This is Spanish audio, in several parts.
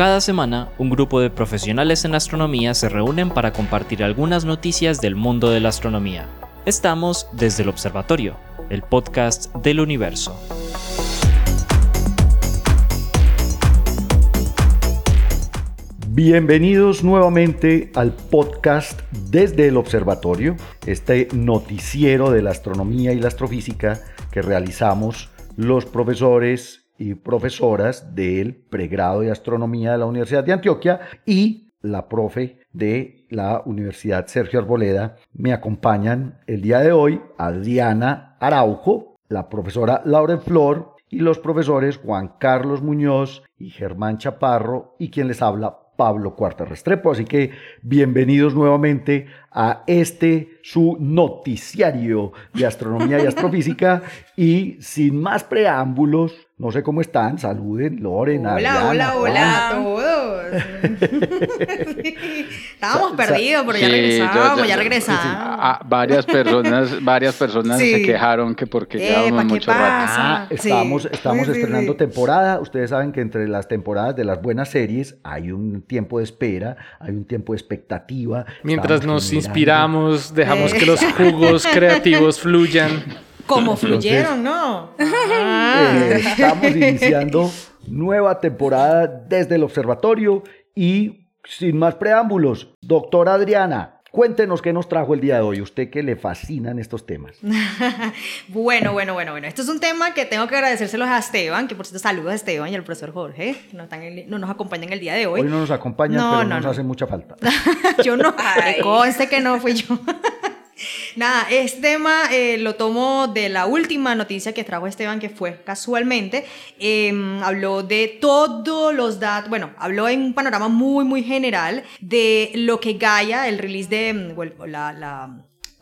Cada semana, un grupo de profesionales en astronomía se reúnen para compartir algunas noticias del mundo de la astronomía. Estamos desde el Observatorio, el podcast del universo. Bienvenidos nuevamente al podcast desde el observatorio, este noticiero de la astronomía y la astrofísica que realizamos los profesores y profesoras del pregrado de astronomía de la Universidad de Antioquia y la profe de la Universidad Sergio Arboleda. Me acompañan el día de hoy Adriana Araujo, la profesora Lauren Flor y los profesores Juan Carlos Muñoz y Germán Chaparro y quien les habla Pablo Cuarta Restrepo. Así que bienvenidos nuevamente a este su noticiario de astronomía y astrofísica. Y sin más preámbulos, no sé cómo están, saluden, Loren. Hola, hola, hola a todos. Estábamos perdidos, pero ya regresamos, ya regresamos. varias personas, varias personas se quejaron que porque llevábamos mucho rato. Ah, estamos, estamos estrenando temporada. Ustedes saben que entre las temporadas de las buenas series hay un tiempo de espera, hay un tiempo de expectativa. Mientras nos inspiramos, dejamos que los jugos creativos fluyan. Como fluyeron, ¿no? Eh, estamos iniciando nueva temporada desde el observatorio y sin más preámbulos, doctora Adriana, Cuéntenos qué nos trajo el día de hoy, usted que le fascinan estos temas. bueno, bueno, bueno, bueno. Esto es un tema que tengo que agradecérselos a Esteban, que por cierto saludos a Esteban y al profesor Jorge, que no, están no nos acompañan el día de hoy. Hoy no nos acompañan, pero no, nos hace mucha falta. yo no, conste que no fui yo. Nada, este tema eh, lo tomo de la última noticia que trajo Esteban, que fue casualmente. Em, habló de todos los datos, bueno, habló en un panorama muy, muy general de lo que Gaia, el release de bueno, la,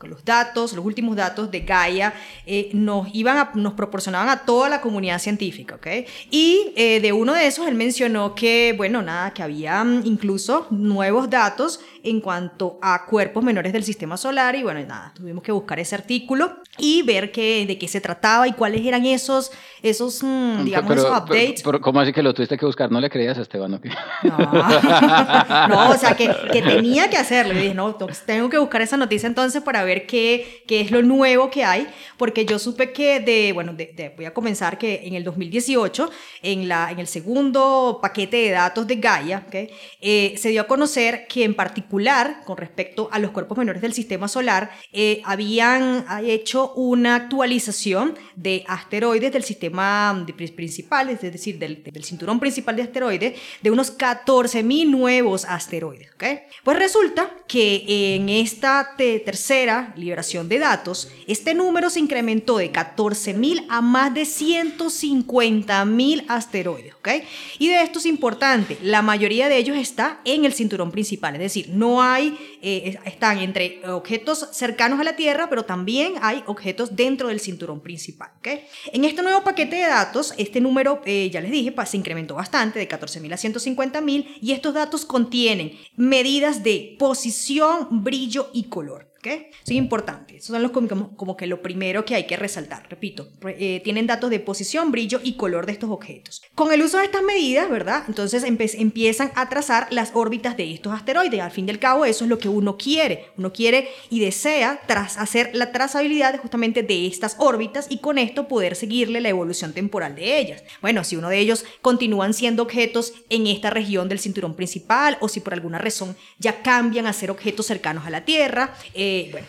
los datos, los últimos datos de Gaia, eh, nos, iban nos proporcionaban a toda la comunidad científica, ¿ok? Y eh, de uno de esos él mencionó que, bueno, nada, que había mm, incluso nuevos datos en cuanto a cuerpos menores del sistema solar y bueno, nada, tuvimos que buscar ese artículo y ver qué, de qué se trataba y cuáles eran esos, esos mm, digamos, esos updates. Pero, ¿Cómo así que lo tuviste que buscar? ¿No le creías a Esteban o qué? No, no o sea, que, que, tenía que hacerlo. Y dije, no, tengo que buscar esa noticia entonces para ver qué, qué es lo nuevo que hay, porque yo supe que de, bueno, de, voy a comenzar que en el 2018, en, la, en el segundo paquete de datos de Gaia, ¿okay? Eh, se dio a conocer que en particular con respecto a los cuerpos menores del sistema solar, eh, habían hecho una actualización de asteroides del sistema principal, es decir, del, cinturón principal de asteroides, de unos 14.000 nuevos asteroides. ¿okay? Pues resulta que en esta tercera liberación de datos, este número se incrementó de 14.000 a más de 150.000 asteroides. ¿okay? Y de esto es importante, la mayoría de ellos está en el cinturón principal, es decir, no hay, eh, están entre objetos cercanos a la Tierra, pero también hay objetos dentro del cinturón principal. ¿okay? En este nuevo paquete de datos, este número, eh, ya les dije, se incrementó bastante, de 14.000 a 150.000, y estos datos contienen medidas de posición, brillo y color. ¿Qué? es importante. Eso son los, como, que lo primero que hay que resaltar. Repito, eh, tienen datos de posición, brillo y color de estos objetos. Con el uso de estas medidas, ¿verdad? Entonces empiezan a trazar las órbitas de estos asteroides. Al fin y al cabo, eso es lo que uno quiere. Uno quiere y desea hacer la trazabilidad justamente de estas órbitas y con esto poder seguirle la evolución temporal de ellas. Bueno, si uno de ellos continúan siendo objetos en esta región del cinturón principal o si por alguna razón ya cambian a ser objetos cercanos a la Tierra, eh, bueno,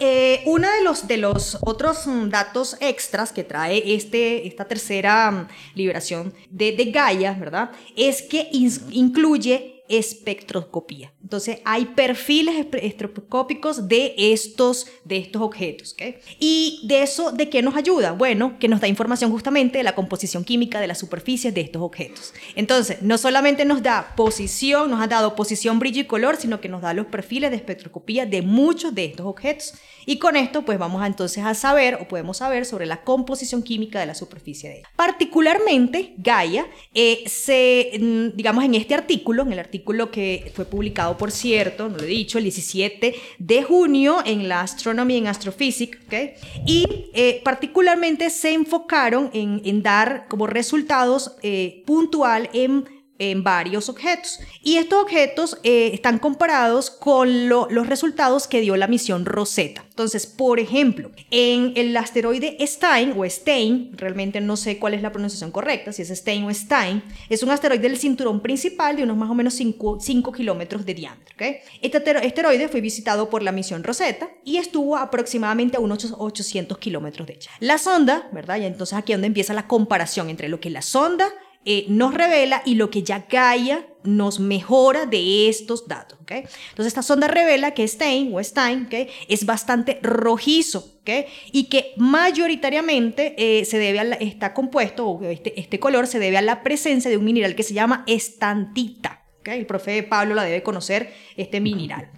eh, uno de los, de los otros mm, datos extras que trae este, esta tercera mm, liberación de, de Gaia, ¿verdad? Es que incluye espectroscopía. Entonces hay perfiles espectroscópicos de estos, de estos objetos. Y de eso, ¿de qué nos ayuda? Bueno, que nos da información justamente de la composición química de las superficies de estos objetos. Entonces, no solamente nos da posición, nos ha dado posición, brillo y color, sino que nos da los perfiles de espectroscopía de muchos de estos objetos. Y con esto, pues vamos a, entonces a saber o podemos saber sobre la composición química de la superficie de ella. Particularmente, Gaia, eh, se, mm, digamos, en este artículo, en el artículo que fue publicado, por cierto, no lo he dicho, el 17 de junio en la Astronomy and Astrophysics, ¿okay? y eh, particularmente se enfocaron en, dar como resultados eh, puntual en en varios objetos. Y estos objetos eh, están comparados con los resultados que dio la misión Rosetta. Entonces, por ejemplo, en el asteroide Stein o Stein, realmente no sé cuál es la pronunciación correcta, si es Stein o Stein, es un asteroide del cinturón principal de unos más o menos 5, kilómetros de diámetro. Este asteroide fue visitado por la misión Rosetta y estuvo aproximadamente a unos 800 kilómetros de ella. La sonda, ¿verdad? Y entonces aquí es donde empieza la comparación entre lo que la sonda eh, nos revela y lo que ya Gaia nos mejora de estos datos. ¿okay? Entonces esta sonda revela que Stein o Stein ¿okay? es bastante rojizo ¿okay? y que mayoritariamente eh, se debe a está compuesto, o este, este color se debe a la presencia de un mineral que se llama estantita. El profe Pablo la debe conocer, este mineral.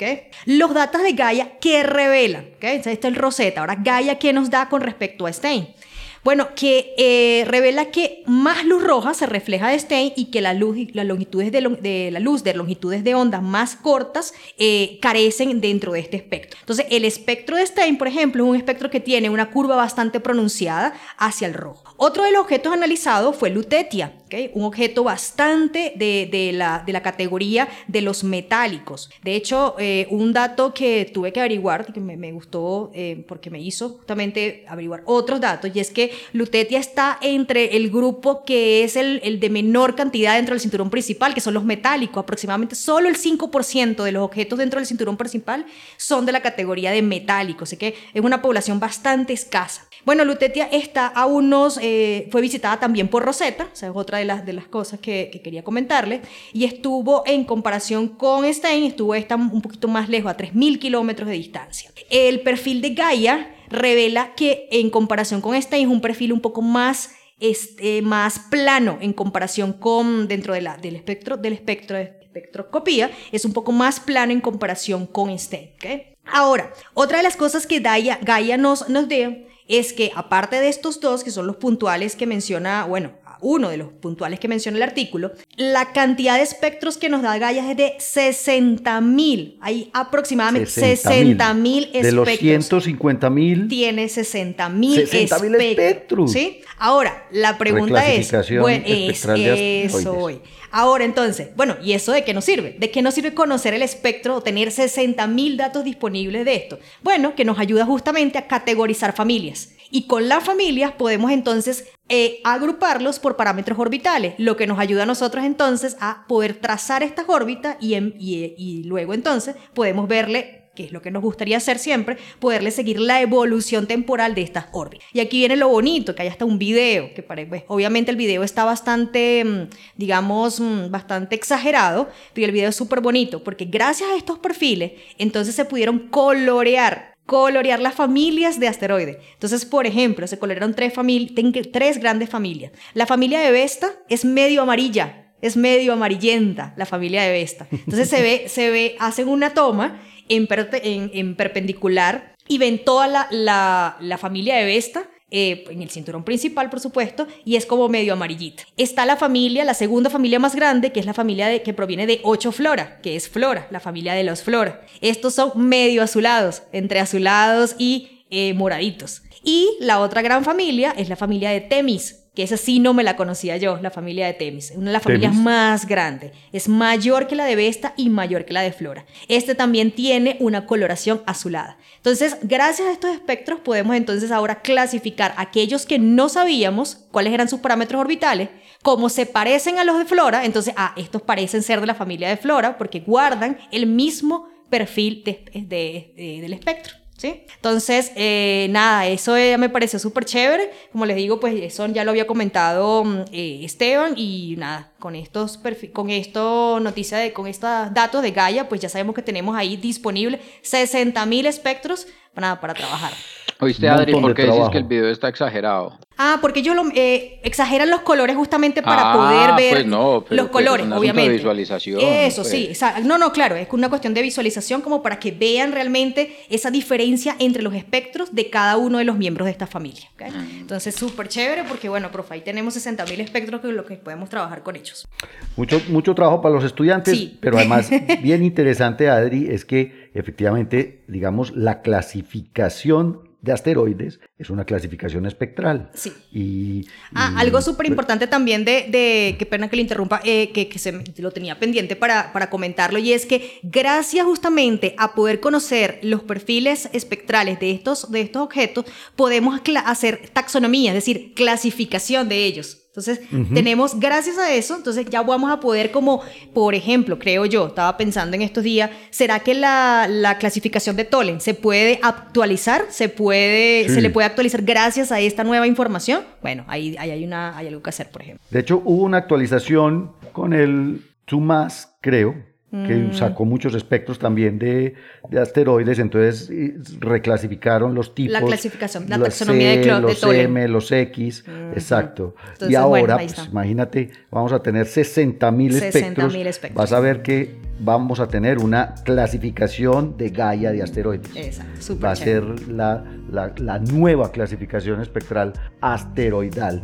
Los datos de Gaia que revelan. Este es el Rosetta. Ahora, Gaia, ¿qué nos da con respecto a Stein? Bueno, que eh, revela que más luz roja se refleja de Stein y que la luz, las longitudes de, la luz de longitudes de onda más cortas eh, carecen dentro de este espectro. Entonces, el espectro de Stein, por ejemplo, es un espectro que tiene una curva bastante pronunciada hacia el rojo. Otro de los objetos analizados fue Lutetia, un objeto bastante de, la, de, categoría de los metálicos. De hecho, eh, un dato que tuve que averiguar, que me, gustó porque me hizo justamente averiguar otros datos, y es que Lutetia está entre el grupo que es el, de menor cantidad dentro del cinturón principal, que son los metálicos. Aproximadamente solo el 5% de los objetos dentro del cinturón principal son de la categoría de metálicos, así que es una población bastante escasa. Bueno, Lutetia está a unos, eh, fue visitada también por Rosetta, o sea, es otra de las, de las cosas que, quería comentarle, y estuvo en comparación con Stein, estuvo esta un poquito más lejos, a 3.000 kilómetros de distancia. El perfil de Gaia revela que en comparación con Stein es un perfil un poco más este, más plano en comparación con dentro de la, del espectro del espectro de espectroscopía es un poco más plano en comparación con Stein. Ahora, otra de las cosas que Gaia, nos, nos es que aparte de estos dos, que son los puntuales que menciona, bueno, uno de los puntuales que menciona el artículo, la cantidad de espectros que nos da Gaia es de 60.000. Hay aproximadamente 60.000 espectros. De los 150.000. Tiene 60.000 espectros. espectros. ¿sí? Ahora, la pregunta es, bueno, es eso. Ahora entonces, bueno, ¿y eso de qué nos sirve? ¿De qué nos sirve conocer el espectro o tener 60.000 datos disponibles de esto? Bueno, que nos ayuda justamente a categorizar familias. Y con las familias podemos entonces eh, agruparlos por parámetros orbitales, lo que nos ayuda a nosotros entonces a poder trazar estas órbitas y, luego entonces podemos verle que es lo que nos gustaría hacer siempre, poderle seguir la evolución temporal de estas órbitas. Y aquí viene lo bonito, que hay hasta un video, que pues, obviamente el video está bastante, mm, digamos, mm, bastante exagerado, pero el video es súper bonito, porque gracias a estos perfiles, entonces se pudieron colorear colorear las familias de asteroides. Entonces, por ejemplo, se colorearon tres, tres grandes familias. La familia de Vesta es medio amarilla, es medio amarillenta, la familia de Vesta. Entonces se ve, se ve, hacen una toma en, perpendicular y ven toda la, familia de Vesta eh, en el cinturón principal, por supuesto, y es como medio amarillita. Está la familia, la segunda familia más grande, que es la familia de, que proviene de ocho Flora, que es Flora, la familia de los Flora. Estos son medio azulados, entre azulados y eh, moraditos. Y la otra gran familia es la familia de Temis, que esa sí no me la conocía yo, la familia de Temis, una de las familias más grandes. Es mayor que la de Vesta y mayor que la de Flora. Este también tiene una coloración azulada. Entonces, gracias a estos espectros podemos entonces ahora clasificar aquellos que no sabíamos cuáles eran sus parámetros orbitales, como se parecen a los de Flora, entonces, ah, estos parecen ser de la familia de Flora porque guardan el mismo perfil del espectro. ¿Sí? Entonces, eh, nada, eso me pareció súper chévere. Como les digo, pues eso ya lo había comentado mm, eh, Esteban y nada, con estos con esto noticia de, con estos datos de Gaia, pues ya sabemos que tenemos ahí disponible 60.000 espectros para, para trabajar. Oíste, Adri, ¿por qué dices que el video está exagerado? Ah, porque ellos lo, eh, exageran los colores justamente para ah, poder ver pues no, los colores, es obviamente. De visualización. Eso pues. sí, no, no, claro, es una cuestión de visualización como para que vean realmente esa diferencia entre los espectros de cada uno de los miembros de esta familia. Mm. Entonces, súper chévere porque, bueno, profe, ahí tenemos 60.000 espectros que lo que podemos trabajar con ellos. Mucho, mucho trabajo para los estudiantes, pero además bien interesante, Adri, es que efectivamente, digamos, la clasificación de asteroides es una clasificación espectral. Sí. Y, ah, algo súper importante también de, de, qué pena que le interrumpa, eh, que, que, se lo tenía pendiente para, para comentarlo, y es que gracias justamente a poder conocer los perfiles espectrales de estos, de estos objetos, podemos hacer taxonomía, es decir, clasificación de ellos. Entonces, tenemos, gracias a eso, entonces ya vamos a poder como, por ejemplo, creo yo, estaba pensando en estos días, ¿será que la, la clasificación de Tolen se puede actualizar? ¿Se, puede, ¿Se le puede actualizar gracias a esta nueva información? Bueno, ahí, ahí hay, una, hay algo que hacer, por ejemplo. De hecho, hubo una actualización con el TUMAS, creo, que mm. sacó muchos espectros también de, de, asteroides, entonces reclasificaron los tipos. La clasificación, la taxonomía de, de Los M, los X, exacto. y ahora, pues, imagínate, vamos a tener 60 mil espectros. espectros. Vas a ver que vamos a tener una clasificación de Gaia de asteroides. Exacto, Va a ser la, la, la nueva clasificación espectral asteroidal.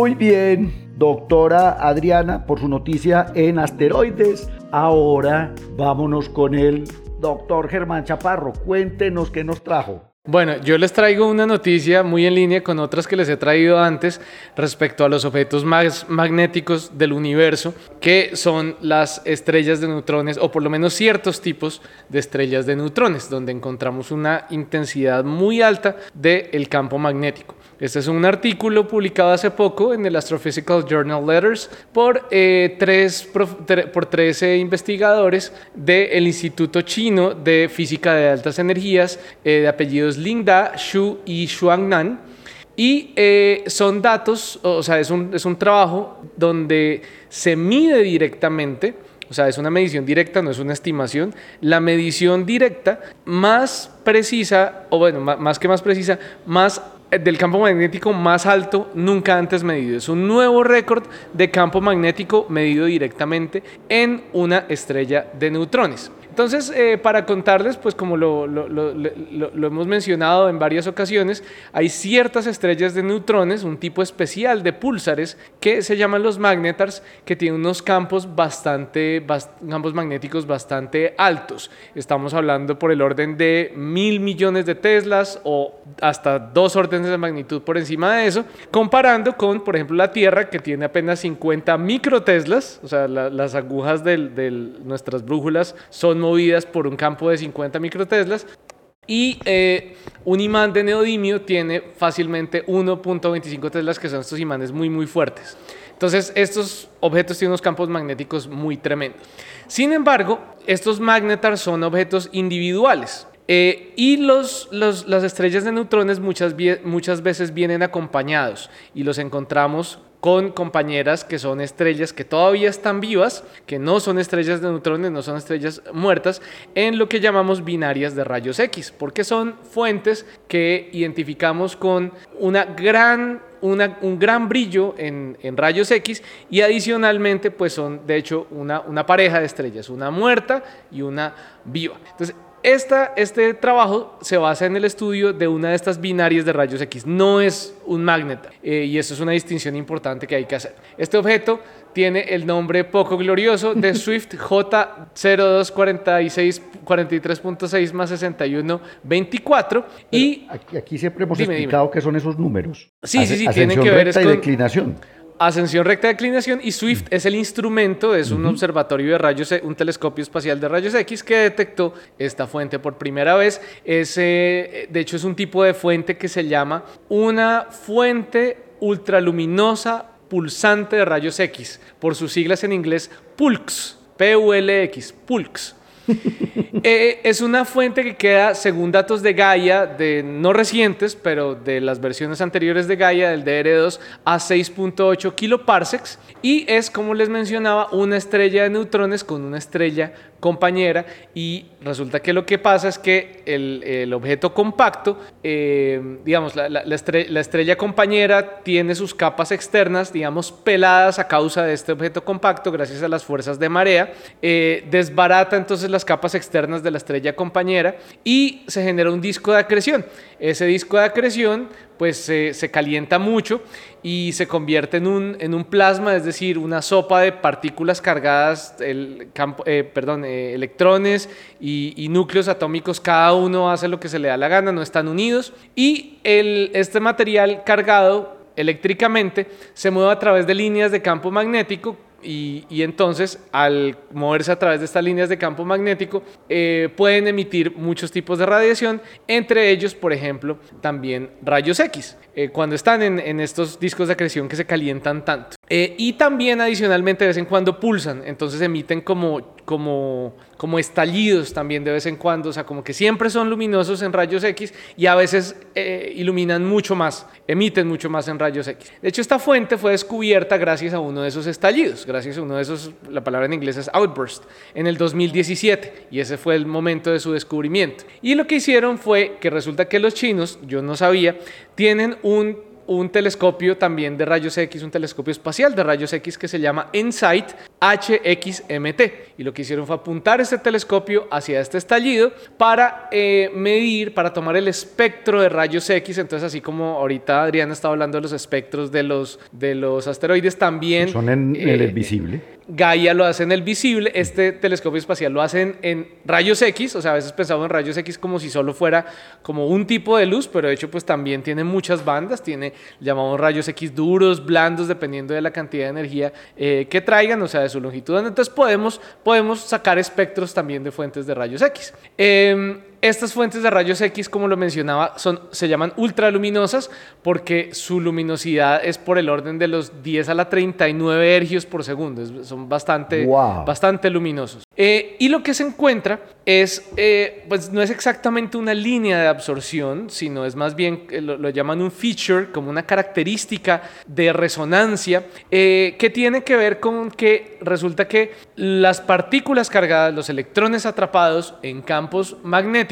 Muy bien, doctora Adriana, por su noticia en asteroides. Ahora vámonos con el doctor Germán Chaparro. Cuéntenos qué nos trajo. Bueno, yo les traigo una noticia muy en línea con otras que les he traído antes respecto a los objetos más magnéticos del universo, que son las estrellas de neutrones, o por lo menos ciertos tipos de estrellas de neutrones, donde encontramos una intensidad muy alta del campo magnético. Este es un artículo publicado hace poco en el Astrophysical Journal Letters por, eh, tres, por 13 investigadores del Instituto Chino de Física de Altas Energías eh, de apellidos Ling Da, Xu y Xuangnan. Y eh, son datos, o sea, es un, es un trabajo donde se mide directamente o sea, es una medición directa, no es una estimación. La medición directa más precisa, o bueno, más que más precisa, más del campo magnético más alto nunca antes medido. Es un nuevo récord de campo magnético medido directamente en una estrella de neutrones. Entonces, eh, para contarles, pues como lo, hemos mencionado en varias ocasiones, hay ciertas estrellas de neutrones, un tipo especial de púlsares que se llaman los magnetars, que tienen unos campos bastante, campos magnéticos bastante altos. Estamos hablando por el orden de mil millones de teslas o hasta dos órdenes de magnitud por encima de eso, comparando con, por ejemplo, la Tierra que tiene apenas 50 microteslas, o sea, las agujas de nuestras brújulas son movidas por un campo de 50 microteslas. Y eh, un imán de neodimio tiene fácilmente 1.25 teslas, que son estos imanes muy, muy fuertes. Entonces, estos objetos tienen unos campos magnéticos muy tremendos. Sin embargo, estos magnetars son objetos individuales. Eh, y los, las estrellas de neutrones muchas, muchas veces vienen acompañados y los encontramos con compañeras que son estrellas que todavía están vivas, que no son estrellas de neutrones, no son estrellas muertas, en lo que llamamos binarias de rayos X, porque son fuentes que identificamos con una gran un gran brillo en, en, rayos X y adicionalmente pues son de hecho una, una pareja de estrellas, una muerta y una viva. Esta, este trabajo se basa en el estudio de una de estas binarias de rayos X, no es un magnetar, eh, y eso es una distinción importante que hay que hacer. Este objeto tiene el nombre poco glorioso de Swift J024643.6 más 6124 y aquí, siempre hemos explicado qué son esos números. Sí, sí, sí, tienen que ver con declinación ascensión recta de declinación y SWIFT es el instrumento, es un observatorio de rayos, e, un telescopio espacial de rayos X que detectó esta fuente por primera vez. Es, de hecho, es un tipo de fuente que se llama una fuente ultraluminosa pulsante de rayos X, por sus siglas en inglés PULX, P-U-L-X, PULX. Eh, es una fuente que queda, según datos de Gaia, de no recientes, pero de las versiones anteriores de Gaia, del DR2, a 6.8 kiloparsecs. Y es, como les mencionaba, una estrella de neutrones con una estrella compañera. Y resulta que lo que pasa es que el, objeto compacto, eh, digamos, la, estrella, compañera tiene sus capas externas, digamos, peladas a causa de este objeto compacto gracias a las fuerzas de marea, eh, desbarata entonces la las capas externas de la estrella compañera y se genera un disco de acreción. Ese disco de acreción pues se calienta mucho y se convierte en un, en un plasma, es decir, una sopa de partículas cargadas, el campo, eh, perdón, eh, electrones y, núcleos atómicos, cada uno hace lo que se le da la gana, no están unidos y el, este material cargado eléctricamente se mueve a través de líneas de campo magnético y, entonces, al moverse a través de estas líneas de campo magnético, eh, pueden emitir muchos tipos de radiación, entre ellos, por ejemplo, también rayos X, eh, cuando están en, estos discos de acreción que se calientan tanto. Eh, y también adicionalmente de vez en cuando pulsan, entonces emiten como, como, como estallidos también de vez en cuando, o sea, como que siempre son luminosos en rayos X y a veces eh, iluminan mucho más, emiten mucho más en rayos X. De hecho, esta fuente fue descubierta gracias a uno de esos estallidos, gracias a uno de esos, la palabra en inglés es outburst, en el 2017 y ese fue el momento de su descubrimiento. Y lo que hicieron fue que resulta que los chinos, yo no sabía, tienen un un telescopio también de rayos X, un telescopio espacial de rayos X que se llama InSight HXMT. Y lo que hicieron fue apuntar este telescopio hacia este estallido para eh, medir, para tomar el espectro de rayos X. Entonces, así como ahorita Adriana estaba hablando de los espectros de los, de los asteroides, también... Son en, el eh, visible. Gaia lo hace en el visible, este telescopio espacial lo hacen en rayos X, o sea, a veces pensamos en rayos X como si solo fuera como un tipo de luz, pero de hecho pues también tiene muchas bandas, tiene, llamamos rayos X duros, blandos, dependiendo de la cantidad de energía eh, que traigan, o sea, de su longitud. Entonces podemos, podemos sacar espectros también de fuentes de rayos X. Em, estas fuentes de rayos X, como lo mencionaba, son, se llaman ultraluminosas porque su luminosidad es por el orden de los 10 a la 39 ergios por segundo. son bastante, bastante luminosos. Eh, y lo que se encuentra es, eh, pues no es exactamente una línea de absorción, sino es más bien, eh, lo, llaman un feature, como una característica de resonancia, que tiene que ver con que resulta que las partículas cargadas, los electrones atrapados en campos magnéticos,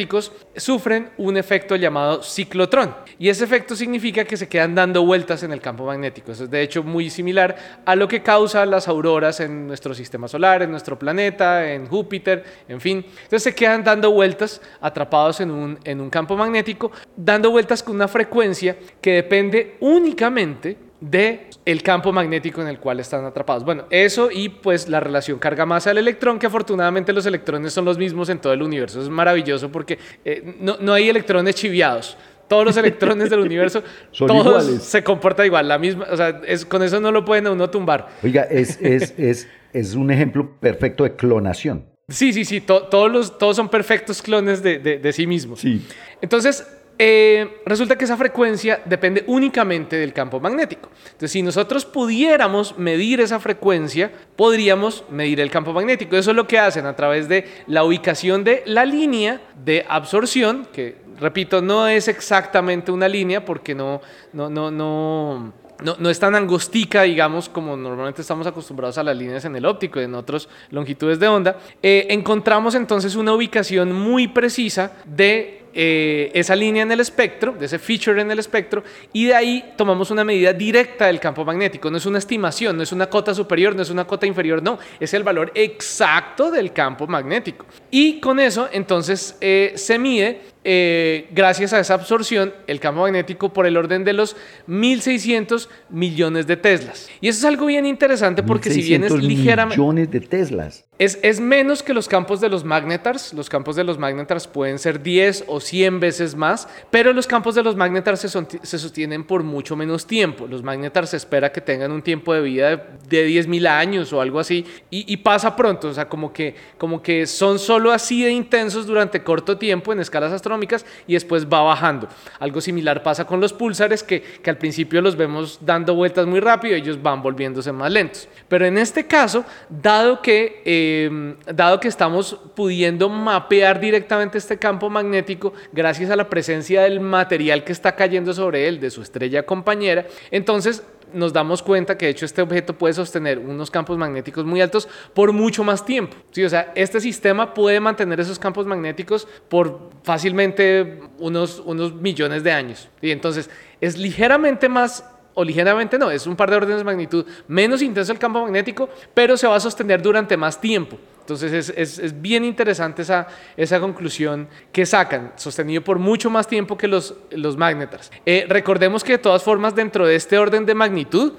sufren un efecto llamado ciclotrón. Y ese efecto significa que se quedan dando vueltas en el campo magnético. Eso es de hecho muy similar a lo que causa las auroras en nuestro sistema solar, en nuestro planeta, en Júpiter, en fin. Entonces se quedan dando vueltas atrapados en un, en un campo magnético, dando vueltas con una frecuencia que depende únicamente de el campo magnético en el cual están atrapados. Bueno, eso y pues la relación carga-masa del electrón, que afortunadamente los electrones son los mismos en todo el universo. Es maravilloso porque eh, no, no, hay electrones chiviados. Todos los electrones del universo, todos se comportan igual. La misma, o sea, es, con eso no lo pueden a uno tumbar. Oiga, es, es, es, es un ejemplo perfecto de clonación. Sí, sí, sí, todos, los, todos son perfectos clones de, de, de sí mismos. Sí. Entonces, eh, resulta que esa frecuencia depende únicamente del campo magnético. Entonces, si nosotros pudiéramos medir esa frecuencia, podríamos medir el campo magnético. Eso es lo que hacen a través de la ubicación de la línea de absorción, que, repito, no es exactamente una línea porque no, no, no, no no, es tan angostica, digamos, como normalmente estamos acostumbrados a las líneas en el óptico y en otras longitudes de onda, eh, encontramos entonces una ubicación muy precisa de eh, esa línea en el espectro, de ese feature en el espectro, y de ahí tomamos una medida directa del campo magnético. No es una estimación, no es una cota superior, no es una cota inferior, no, es el valor exacto del campo magnético. Y con eso, entonces, eh, se mide eh, gracias a esa absorción, el campo magnético por el orden de los 1.600 millones de Teslas. Y eso es algo bien interesante porque si bien es ligeramente... millones de Teslas. Es, es, menos que los campos de los magnetars. Los campos de los magnetars pueden ser 10 o 100 veces más, pero los campos de los magnetars se, se sostienen por mucho menos tiempo. Los magnetars se espera que tengan un tiempo de vida de, de 10.000 años o algo así y, y, pasa pronto. O sea, como que, como que son solo así de intensos durante corto tiempo en escalas astronómicas y después va bajando. Algo similar pasa con los pulsares que, que al principio los vemos dando vueltas muy rápido y ellos van volviéndose más lentos. Pero en este caso, dado que, em, dado que estamos pudiendo mapear directamente este campo magnético gracias a la presencia del material que está cayendo sobre él, de su estrella compañera, entonces nos damos cuenta que de hecho este objeto puede sostener unos campos magnéticos muy altos por mucho más tiempo. ¿sí? O sea, este sistema puede mantener esos campos magnéticos por fácilmente unos, unos millones de años. Y entonces es ligeramente más o ligeramente no, es un par de órdenes de magnitud menos intenso el campo magnético, pero se va a sostener durante más tiempo. Entonces es, es, es bien interesante esa, esa conclusión que sacan, sostenido por mucho más tiempo que los, los magnetars. Eh, recordemos que de todas formas dentro de este orden de magnitud,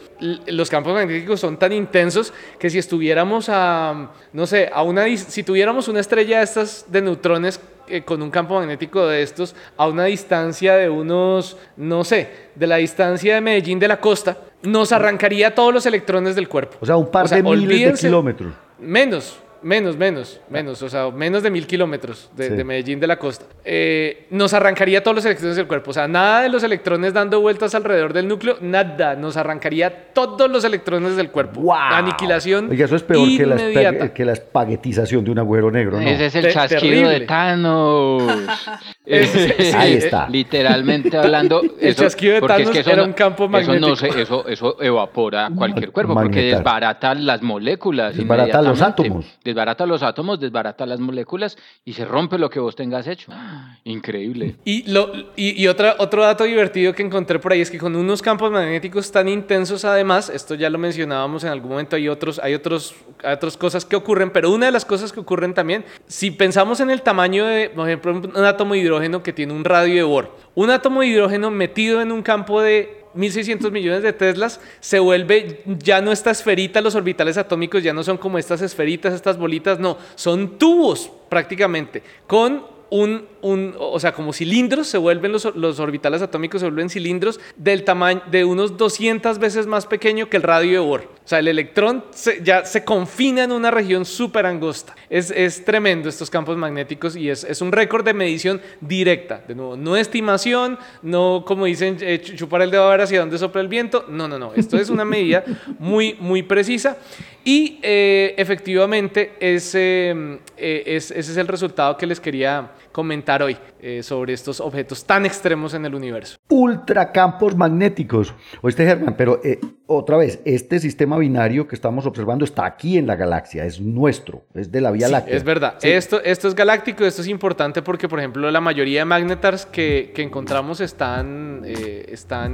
los campos magnéticos son tan intensos que si estuviéramos a, no sé, a una, si tuviéramos una estrella de estas de neutrones eh, con un campo magnético de estos a una distancia de unos, no sé, de la distancia de Medellín de la costa, nos arrancaría todos los electrones del cuerpo. O sea, un par de miles de kilómetros. Menos, Menos, menos, menos, o sea, menos de mil kilómetros de, Medellín de la costa. Eh, nos arrancaría todos los electrones del cuerpo. O sea, nada de los electrones dando vueltas alrededor del núcleo, nada. Nos arrancaría todos los electrones del cuerpo. Wow. Aniquilación. Oiga, eso es peor que la, que la, espaguetización de un agujero negro, ¿no? Ese es el chasquido de Thanos. Ahí está. Literalmente hablando. el chasquido de Thanos era un campo magnético. Eso, no eso, eso evapora cualquier cuerpo porque desbarata las moléculas. Desbarata los átomos desbarata los átomos, desbarata las moléculas y se rompe lo que vos tengas hecho. Increíble. Y, lo, y, otra, otro dato divertido que encontré por ahí es que con unos campos magnéticos tan intensos además, esto ya lo mencionábamos en algún momento, hay, otros, hay, otros, hay otras cosas que ocurren, pero una de las cosas que ocurren también, si pensamos en el tamaño de, por ejemplo, un átomo de que tiene un radio de Bohr, un átomo de hidrógeno metido en un campo de 1.600 millones de Teslas, se vuelve ya no esta esferita, los orbitales atómicos ya no son como estas esferitas, estas bolitas, no, son tubos prácticamente, con un, un, o sea, como cilindros, se vuelven los, los, orbitales atómicos, se vuelven cilindros del tamaño de unos 200 veces más pequeño que el radio de Bohr. O sea, el electrón ya se confina en una región súper angosta. Es, es, tremendo estos campos magnéticos y es, es, un récord de medición directa. De nuevo, no estimación, no como dicen, eh, chupar el dedo a ver hacia dónde sopla el viento. No, no, no. Esto es una medida muy, muy precisa. Y eh, efectivamente ese, eh, es, ese es el resultado que les quería comentar hoy eh, sobre estos objetos tan extremos en el universo. Ultracampos magnéticos. Oíste, Germán, pero otra vez, este sistema binario que estamos observando está aquí en la galaxia, es nuestro, es de la Vía Láctea. Es verdad. Esto, esto es galáctico, esto es importante porque, por ejemplo, la mayoría de magnetars que, que encontramos están, están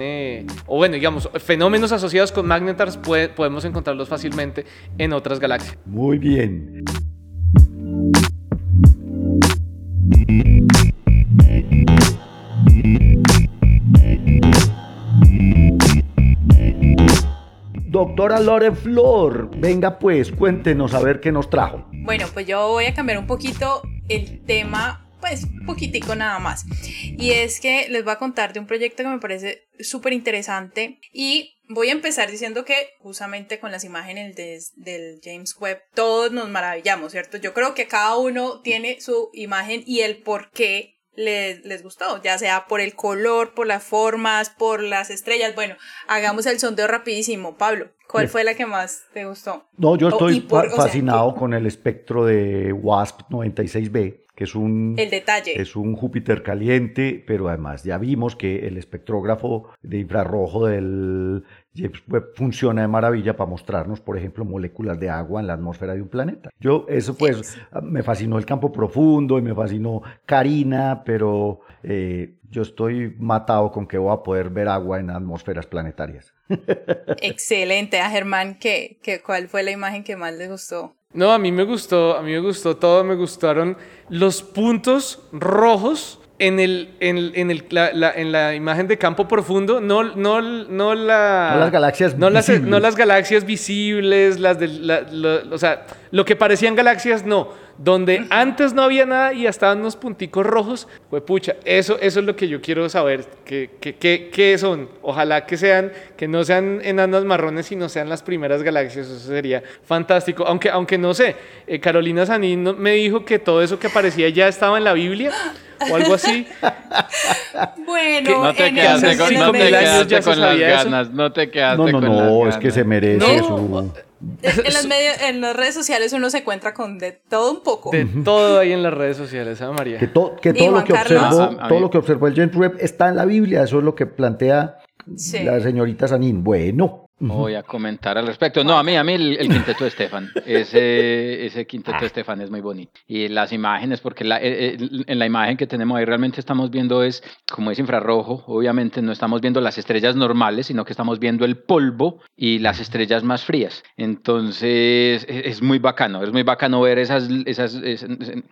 o bueno, digamos, fenómenos asociados con magnetars podemos encontrarlos fácilmente en otras galaxias. Muy bien. Doctora Lore Flor, venga pues, cuéntenos a ver qué nos trajo. Bueno, pues yo voy a cambiar un poquito el tema, pues poquitico nada más. Y es que les voy a contar de un proyecto que me parece súper interesante y Voy a empezar diciendo que justamente con las imágenes del James Webb todos nos maravillamos, ¿cierto? Yo creo que cada uno tiene su imagen y el por qué les, les, gustó, ya sea por el color, por las formas, por las estrellas. Bueno, hagamos el sondeo rapidísimo. Pablo, ¿cuál fue la que más te gustó? No, yo estoy fascinado con el espectro de WASP 96b que es un, el detalle. es un Júpiter caliente, pero además ya vimos que el espectrógrafo de infrarrojo del James Webb funciona de maravilla para mostrarnos, por ejemplo, moléculas de agua en la atmósfera de un planeta. Yo, eso pues, me fascinó el campo profundo y me fascinó Karina, pero eh, yo estoy matado con que voy a poder ver agua en atmósferas planetarias. Excelente, a Germán, ¿qué, qué, cuál fue la imagen que más le gustó? No, a mí me gustó, a mí me gustó todo, me gustaron los puntos rojos en, el, en, el, la, en la imagen de campo profundo, no, no, no, la, no las galaxias no visibles. Las, no las galaxias visibles, las de, o sea, lo que parecían galaxias, no donde antes no había nada y estaban unos punticos rojos, pues pucha, eso, eso es lo que yo quiero saber, ¿qué, qué, qué, son? Ojalá que sean, que no sean enanas marrones, sino sean las primeras galaxias, eso sería fantástico, aunque, aunque no sé, eh, Carolina Sanín me dijo que todo eso que aparecía ya estaba en la Biblia, o algo así. Bueno, no te quedaste con, no te quedaste con las ganas, no te quedaste no, no, con no, es que se merece su en, las redes sociales uno se encuentra con de todo un poco. De todo ahí en las redes sociales, ¿eh, María? Que, que todo, lo que, observó, todo lo que observó el James Webb está en la Biblia, eso es lo que plantea la señorita Sanín. Bueno. Voy a comentar al respecto. No, a mí, a mí el, el quinteto de Estefan, ese, ese quinteto de Estefan es muy bonito. Y las imágenes, porque la, eh, eh, en la imagen que tenemos ahí realmente estamos viendo es, como es infrarrojo, obviamente no estamos viendo las estrellas normales, sino que estamos viendo el polvo y las estrellas más frías. Entonces, es, es muy bacano, es muy bacano ver esas, esas, esas-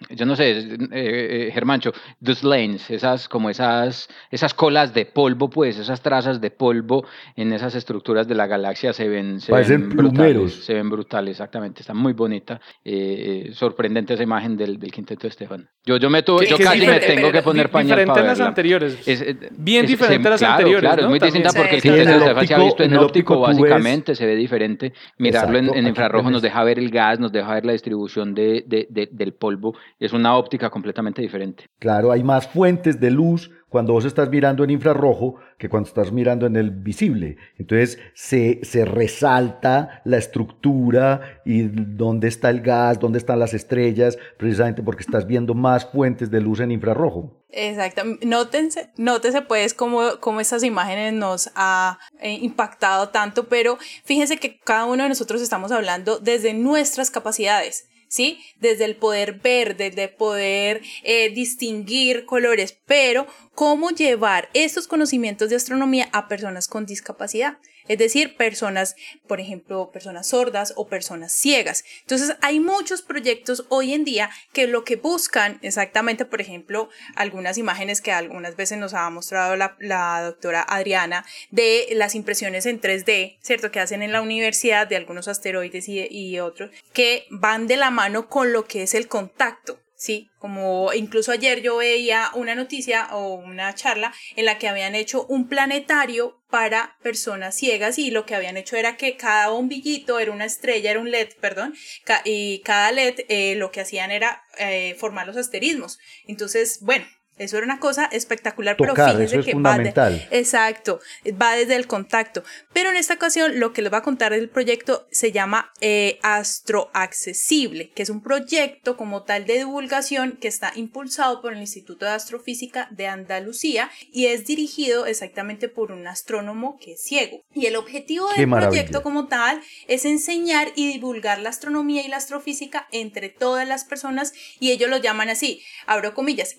yo no sé, eh, eh, Germancho, those lanes, esas, como esas, esas colas de polvo, pues, esas trazas de polvo en esas estructuras de la galaxia se ven, se Parecen ven brutales, plumeros. se ven brutales, exactamente, está muy bonita, eh, sorprendente esa imagen del, del quinteto de Estefan. Yo, yo, me tu- Que- yo casi me tengo que pero poner pañal diferente para a las verla. anteriores. Es, eh, Bien es- diferente a las claro, anteriores, Claro, ¿no? es muy También. distinta porque el quinteto de Estefan se ha visto en, óptico, básicamente, se ve diferente. Mirarlo en- Exacto, en, aquí infrarrojo nos deja ver el gas, nos deja ver la distribución de, de- de- del polvo. Es una óptica completamente diferente. Claro, hay más fuentes de luz cuando vos estás mirando en infrarrojo que cuando estás mirando en el visible. Entonces se, se resalta la estructura y dónde está el gas, dónde están las estrellas, precisamente porque estás viendo más fuentes de luz en infrarrojo. Exacto. Nótense, nótese pues cómo, cómo estas imágenes nos ha eh, impactado tanto, pero fíjense que cada uno de nosotros estamos hablando desde nuestras capacidades. ¿Sí? Desde el poder ver, desde poder eh, distinguir colores, pero cómo llevar estos conocimientos de astronomía a personas con discapacidad, es decir, personas, por ejemplo, personas sordas o personas ciegas. Entonces, hay muchos proyectos hoy en día que lo que buscan exactamente, por ejemplo, algunas imágenes que algunas veces nos ha mostrado la, doctora Adriana de las impresiones en 3D, ¿cierto? Que hacen en la universidad de algunos asteroides y otros, que van de la mano con lo que es el contacto. Sí, como incluso ayer yo veía una noticia o una charla en la que habían hecho un planetario para personas ciegas y lo que habían hecho era que cada bombillito era una estrella, era un LED, perdón, y cada LED eh, lo que hacían era eh, formar los asterismos. Entonces, bueno, eso era una cosa espectarocular, pero fíjense eso es que va de-. Exacto, va desde el contacto. Pero en esta ocasión lo que les va a contar del proyecto se llama eh, Astroaccesible, que es un proyecto como tal de divulgación que está impulsado por el Instituto de Astrofísica de Andalucía y es dirigido exactamente por un astrónomo que es ciego. Y el objetivo Qué del maravilla. proyecto como tal es enseñar y divulgar la astronomía y la astrofísica entre todas las personas y ellos lo llaman así, abro comillas,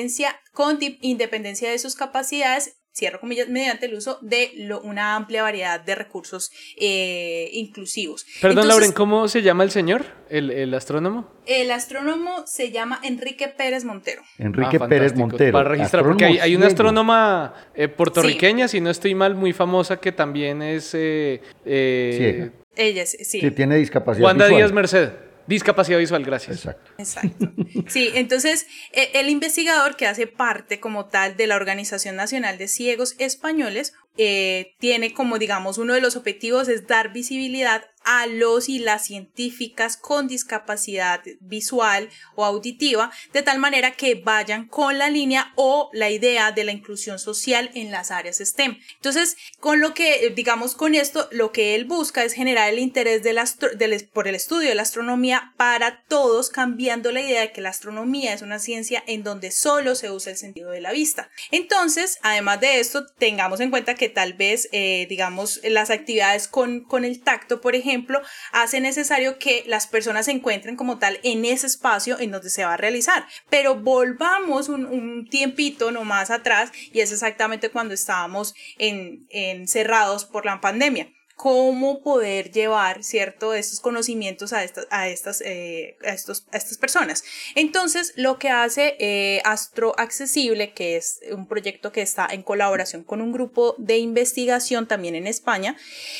independencia con independencia de sus capacidades cierro comillas, mediante el uso de lo- una amplia variedad de recursos eh, inclusivos. Perdón, Entonces, Lauren, ¿cómo se llama el señor, el, el astrónomo? El astrónomo se llama Enrique Pérez Montero. Enrique Ah, Pérez. Montero. Para registrar, porque hay, una astrónoma eh, puertorriqueña, si no estoy mal, muy famosa, que también es eh, eh, Ciega. Ella es, sí. que tiene discapacidad Wanda visual. Díaz Merced. Discapacidad visual, gracias. Exacto. Exacto. Sí, entonces e- el investigador que hace parte como tal de la Organización Nacional de Ciegos Españoles eh, tiene como digamos uno de los objetivos es dar visibilidad a los y las científicas con discapacidad visual o auditiva de tal manera que vayan con la línea o la idea de la inclusión social en las áreas STEM. Entonces, con lo que, eh, digamos, con esto, lo que él busca es generar el interés del del por el estudio de la astronomía para todos, cambiando la idea de que la astronomía es una ciencia en donde solo se usa el sentido de la vista. Entonces, además de esto, tengamos en cuenta que tal vez, eh, digamos, las actividades con, con el tacto, por ejemplo, hace necesario que las personas se encuentren como tal en ese espacio en donde se va a realizar. Pero volvamos un, un tiempito nomás atrás y es exactamente cuando estábamos en, encerrados por la pandemia cómo poder llevar, ¿cierto?, estos conocimientos a estas, a estas, eh, a estos, a estas personas. Entonces, lo que hace eh, Astro Accesible, que es un proyecto que está en colaboración con un grupo de investigación también en España,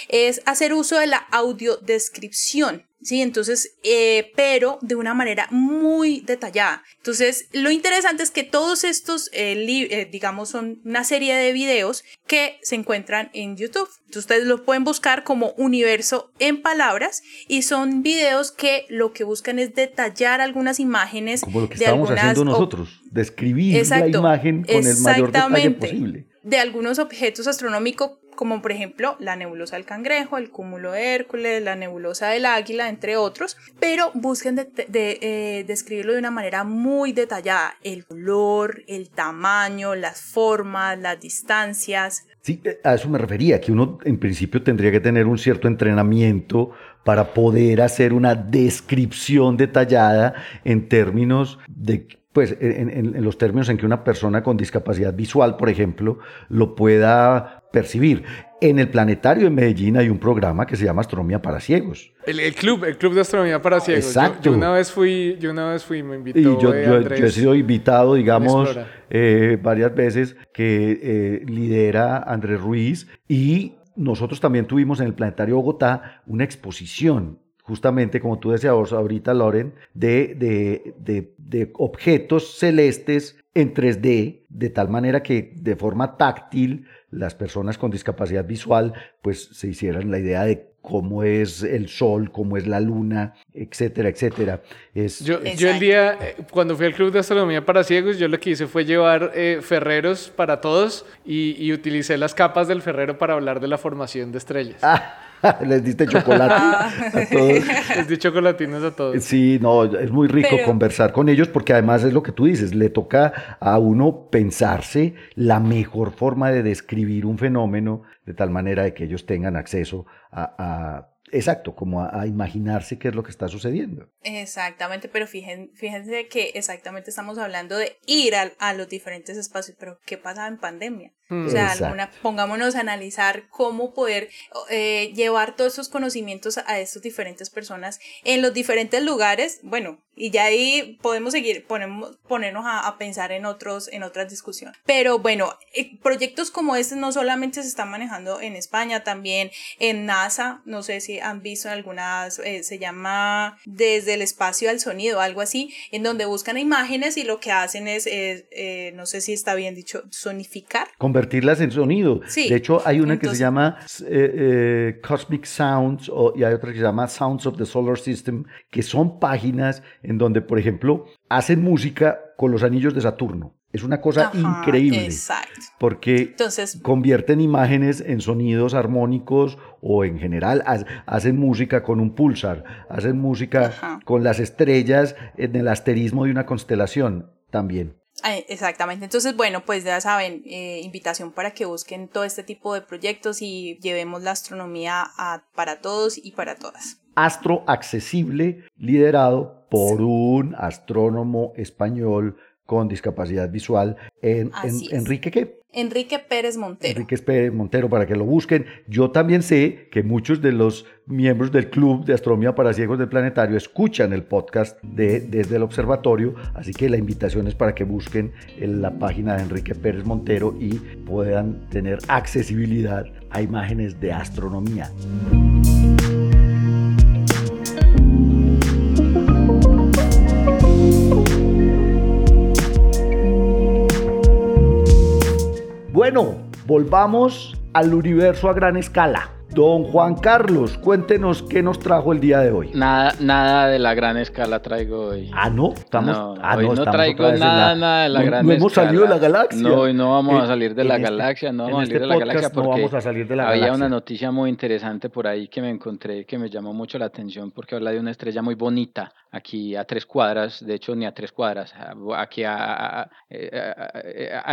es hacer uso de la audiodescripción. Sí, entonces, eh, pero de una manera muy detallada. Entonces, lo interesante es que todos estos, eh, eh, digamos, son una serie de videos que se encuentran en YouTube. Entonces, ustedes los pueden buscar como universo en palabras y son videos que lo que buscan es detallar algunas imágenes Como lo que de estamos algunas haciendo nosotros, describir Exacto, la imagen con el mayor detalle posible. de algunos objetos astronómicos, como por ejemplo la nebulosa del cangrejo, el cúmulo de Hércules, la nebulosa del águila, entre otros, pero busquen de- de- eh, describirlo de una manera muy detallada, el color, el tamaño, las formas, las distancias, Sí, eh, a eso me refería, que uno en principio tendría que tener un cierto entrenamiento para poder hacer una descripción detallada en términos de, pues, en, en- en los términos en que una persona con discapacidad visual, por ejemplo, lo pueda percibir. En el planetario de Medellín hay un programa que se llama Astronomía para Ciegos. El, el club, el club de astronomía para ciegos. Exacto. Yo, una vez fui, yo una vez fui, me invitó Y yo, eh, yo- he sido invitado, digamos, eh, varias veces que eh, lidera Andrés Ruiz y nosotros también tuvimos en el Planetario Bogotá una exposición, justamente como tú decías ahorita, Loren, de, de, de- de objetos celestes en 3D, de tal manera que de forma táctil las personas con discapacidad visual pues se hicieran la idea de cómo es el sol, cómo es la luna, etcétera, etcétera. Es, Yo, yo el día, eh, cuando fui al Club de Astronomía para Ciegos, yo lo que hice fue llevar eh, ferreros para todos y, y utilicé las capas del ferrero para hablar de la formación de estrellas. Ah, les diste chocolate a todos. Les di chocolatinos a todos. Sí, no, es muy rico Pero- conversar con ellos porque además es lo que tú dices, le toca a uno pensarse la mejor forma de describir un fenómeno de tal manera de que ellos tengan acceso a, a- exacto, como a, a imaginarse qué es lo que está sucediendo. Exactamente, pero fíjense, fíjense que exactamente estamos hablando de ir a, los diferentes espacios, pero ¿qué pasaba en pandemia? Hmm. O sea, alguna- pongámonos a analizar cómo poder eh, llevar todos esos conocimientos a estas diferentes personas en los diferentes lugares. Bueno, y ya ahí podemos seguir, ponemos, ponernos a, a pensar en otros, en otras discusiones. Pero bueno, eh, proyectos como este no solamente se están manejando en España, también en NASA. No sé si han visto algunas, eh, se llama Desde el espacio al sonido, algo así, en donde buscan imágenes y lo que hacen es, eh, eh, no sé si está bien dicho, sonificar. Convertirlas en sonido. Sí, De hecho, hay una que entonces- se llama eh, eh, Cosmic Sounds o- y hay otra que se llama Sounds of the Solar System, que son páginas en donde, por ejemplo, hacen música con los anillos de Saturno. Es una cosa Ajá, increíble. Exacto. Porque Entonces, convierten imágenes en sonidos armónicos o en general ha- hacen música con un pulsar, hacen música Ajá. con las estrellas en el asterismo de una constelación también. Exactamente. Entonces, bueno, pues ya saben, eh, invitación para que busquen todo este tipo de proyectos y llevemos la astronomía a- para todos y para todas. Astro Accesible, liderado por un astrónomo español con discapacidad visual, en, en-. Enrique ¿qué? Enrique Pérez Montero. Enrique Pérez Montero para que lo busquen. Yo también sé que muchos de los miembros del Club de Astronomía para Ciegos del Planetario escuchan el podcast de Desde el Observatorio, así que la invitación es para que busquen en la página de Enrique Pérez Montero y puedan tener accesibilidad a imágenes de astronomía. Bueno, volvamos al universo a gran escala. Don Juan Carlos, cuéntenos qué nos trajo el día de hoy. Nada, nada de la gran escala traigo hoy. Ah, no, estamos. no, ah, hoy no, traigo nada, la- nada de la no- gran no hemos escala. salido de la galaxia. No, hoy no vamos a salir de la este- galaxia, no vamos a este salir de la galaxia no porque vamos a salir de la había una noticia muy interesante por ahí que me encontré que me llamó mucho la atención porque habla de una estrella muy bonita aquí a tres cuadras, de hecho ni a tres cuadras, aquí a, a-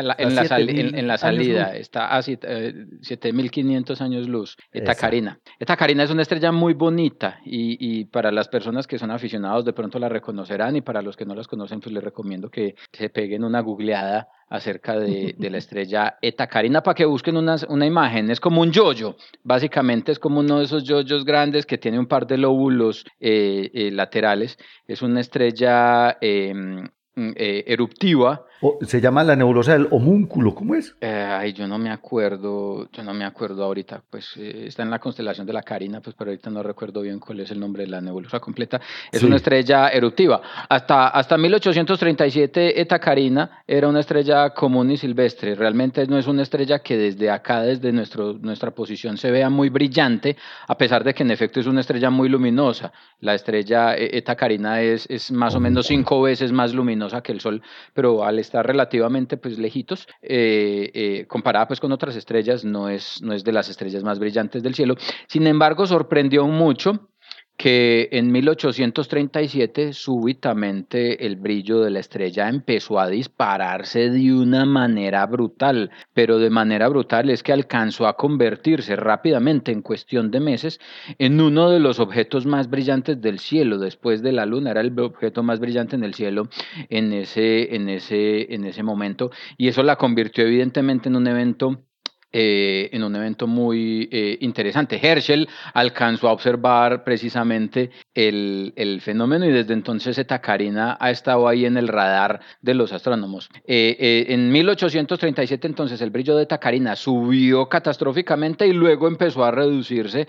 la- en, la sal- 7000 en, en la salida, está a siete- eh, 7500 años luz, Exacto. Carina. Eta Carina es una estrella muy bonita y, y para las personas que son aficionados de pronto la reconocerán y para los que no las conocen pues les recomiendo que se peguen una googleada acerca de, de la estrella Eta Carina para que busquen unas- una imagen. Es como un yoyo, básicamente es como uno de esos yoyos grandes que tiene un par de lóbulos eh, eh, laterales. Es una estrella eh, mm, eh, eruptiva. O- se llama la nebulosa del homúnculo, ¿cómo es? Eh, ay, yo no me acuerdo, yo no me acuerdo ahorita, pues eh, está en la constelación de la Carina, pues pero ahorita no recuerdo bien cuál es el nombre de la nebulosa completa. Es Sí. una estrella eruptiva. Hasta, hasta 1837 Eta Carina era una estrella común y silvestre. Realmente no es una estrella que desde acá, desde nuestro, nuestra posición, se vea muy brillante, a pesar de que en efecto es una estrella muy luminosa. La estrella eh, Eta Carina es, es más o menos cinco veces más luminosa que el Sol, pero al estar relativamente pues lejitos, eh, eh, comparada pues con otras estrellas, no es, no es de las estrellas más brillantes del cielo. Sin embargo, sorprendió mucho que en 1837 súbitamente el brillo de la estrella empezó a dispararse de una manera brutal, pero de manera brutal es que alcanzó a convertirse rápidamente en cuestión de meses en uno de los objetos más brillantes del cielo. Después de la luna, era el objeto más brillante en el cielo en ese, en ese, en ese momento y eso la convirtió evidentemente en un evento eh, en un evento muy eh, interesante. Herschel alcanzó a observar precisamente el, fenómeno y desde entonces Eta Carina ha estado ahí en el radar de los astrónomos. Eh, en 1837 entonces el brillo de Eta Carina subió catastróficamente y luego empezó a reducirse